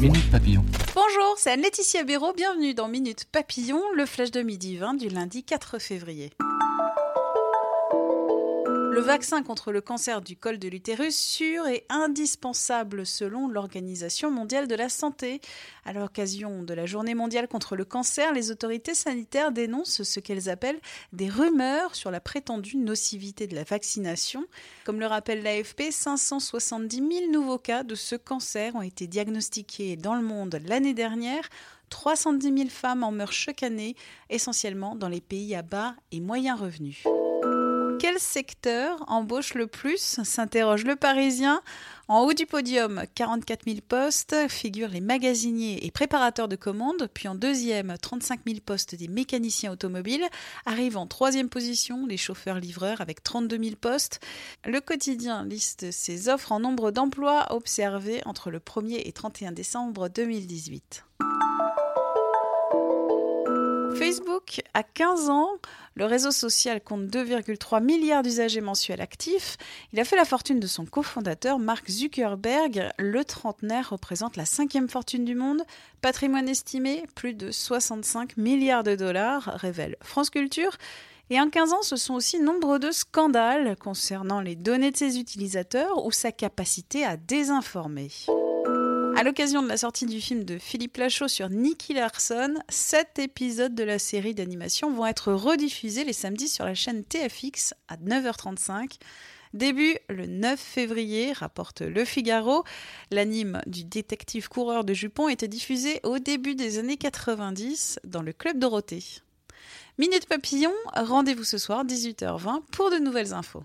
Minute Papillon. Bonjour, c'est Anne-Laetitia Béraud. Bienvenue dans Minute Papillon, le flash de midi 20 du lundi 4 février. Le vaccin contre le cancer du col de l'utérus sûr et indispensable selon l'Organisation mondiale de la santé. À l'occasion de la journée mondiale contre le cancer, les autorités sanitaires dénoncent ce qu'elles appellent des rumeurs sur la prétendue nocivité de la vaccination. Comme le rappelle l'AFP, 570 000 nouveaux cas de ce cancer ont été diagnostiqués dans le monde l'année dernière. 310 000 femmes en meurent chaque année, essentiellement dans les pays à bas et moyens revenus. Quel secteur embauche le plus s'interroge le Parisien. En haut du podium, 44 000 postes figurent les magasiniers et préparateurs de commandes. Puis en deuxième, 35 000 postes des mécaniciens automobiles. Arrivent en troisième position les chauffeurs-livreurs avec 32 000 postes. Le quotidien liste ses offres en nombre d'emplois observés entre le 1er et 31 décembre 2018. Facebook a 15 ans. Le réseau social compte 2,3 milliards d'usagers mensuels actifs. Il a fait la fortune de son cofondateur Mark Zuckerberg. Le trentenaire représente la cinquième fortune du monde. Patrimoine estimé, plus de 65 milliards de dollars, révèle France Culture. Et en 15 ans, ce sont aussi nombre de scandales concernant les données de ses utilisateurs ou sa capacité à désinformer. À l'occasion de la sortie du film de Philippe Lachaud sur Nicky Larson, sept épisodes de la série d'animation vont être rediffusés les samedis sur la chaîne TFX à 9h35. Début le 9 février, rapporte Le Figaro. L'anime du détective coureur de jupons était diffusé au début des années 90 dans le Club Dorothée. Minute Papillon, rendez-vous ce soir 18h20 pour de nouvelles infos.